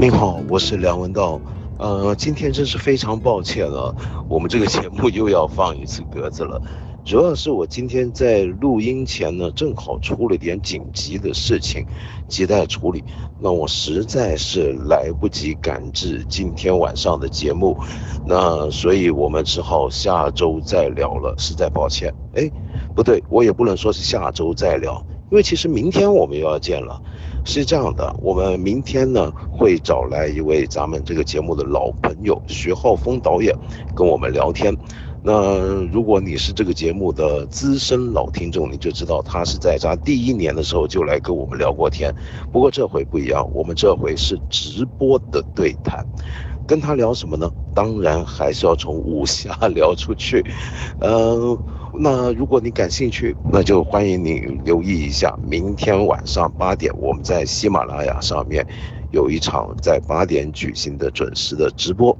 您好，我是梁文道。呃，今天真是非常抱歉了，我们这个节目又要放一次鸽子了。主要是我今天在录音前呢，正好出了点紧急的事情，急待处理。那我实在是来不及赶制今天晚上的节目，那所以我们只好下周再聊了，实在抱歉。哎，不对，我也不能说是下周再聊，因为其实明天我们又要见了。是这样的，我们明天呢会找来一位咱们这个节目的老朋友徐浩峰导演，跟我们聊天。那如果你是这个节目的资深老听众，你就知道他是在咱第一年的时候就来跟我们聊过天。不过这回不一样，我们这回是直播的对谈，跟他聊什么呢？当然还是要从武侠 聊出去。嗯，那如果你感兴趣，那就欢迎你留意一下，明天晚上八点，我们在喜马拉雅上面有一场在八点举行的准时的直播。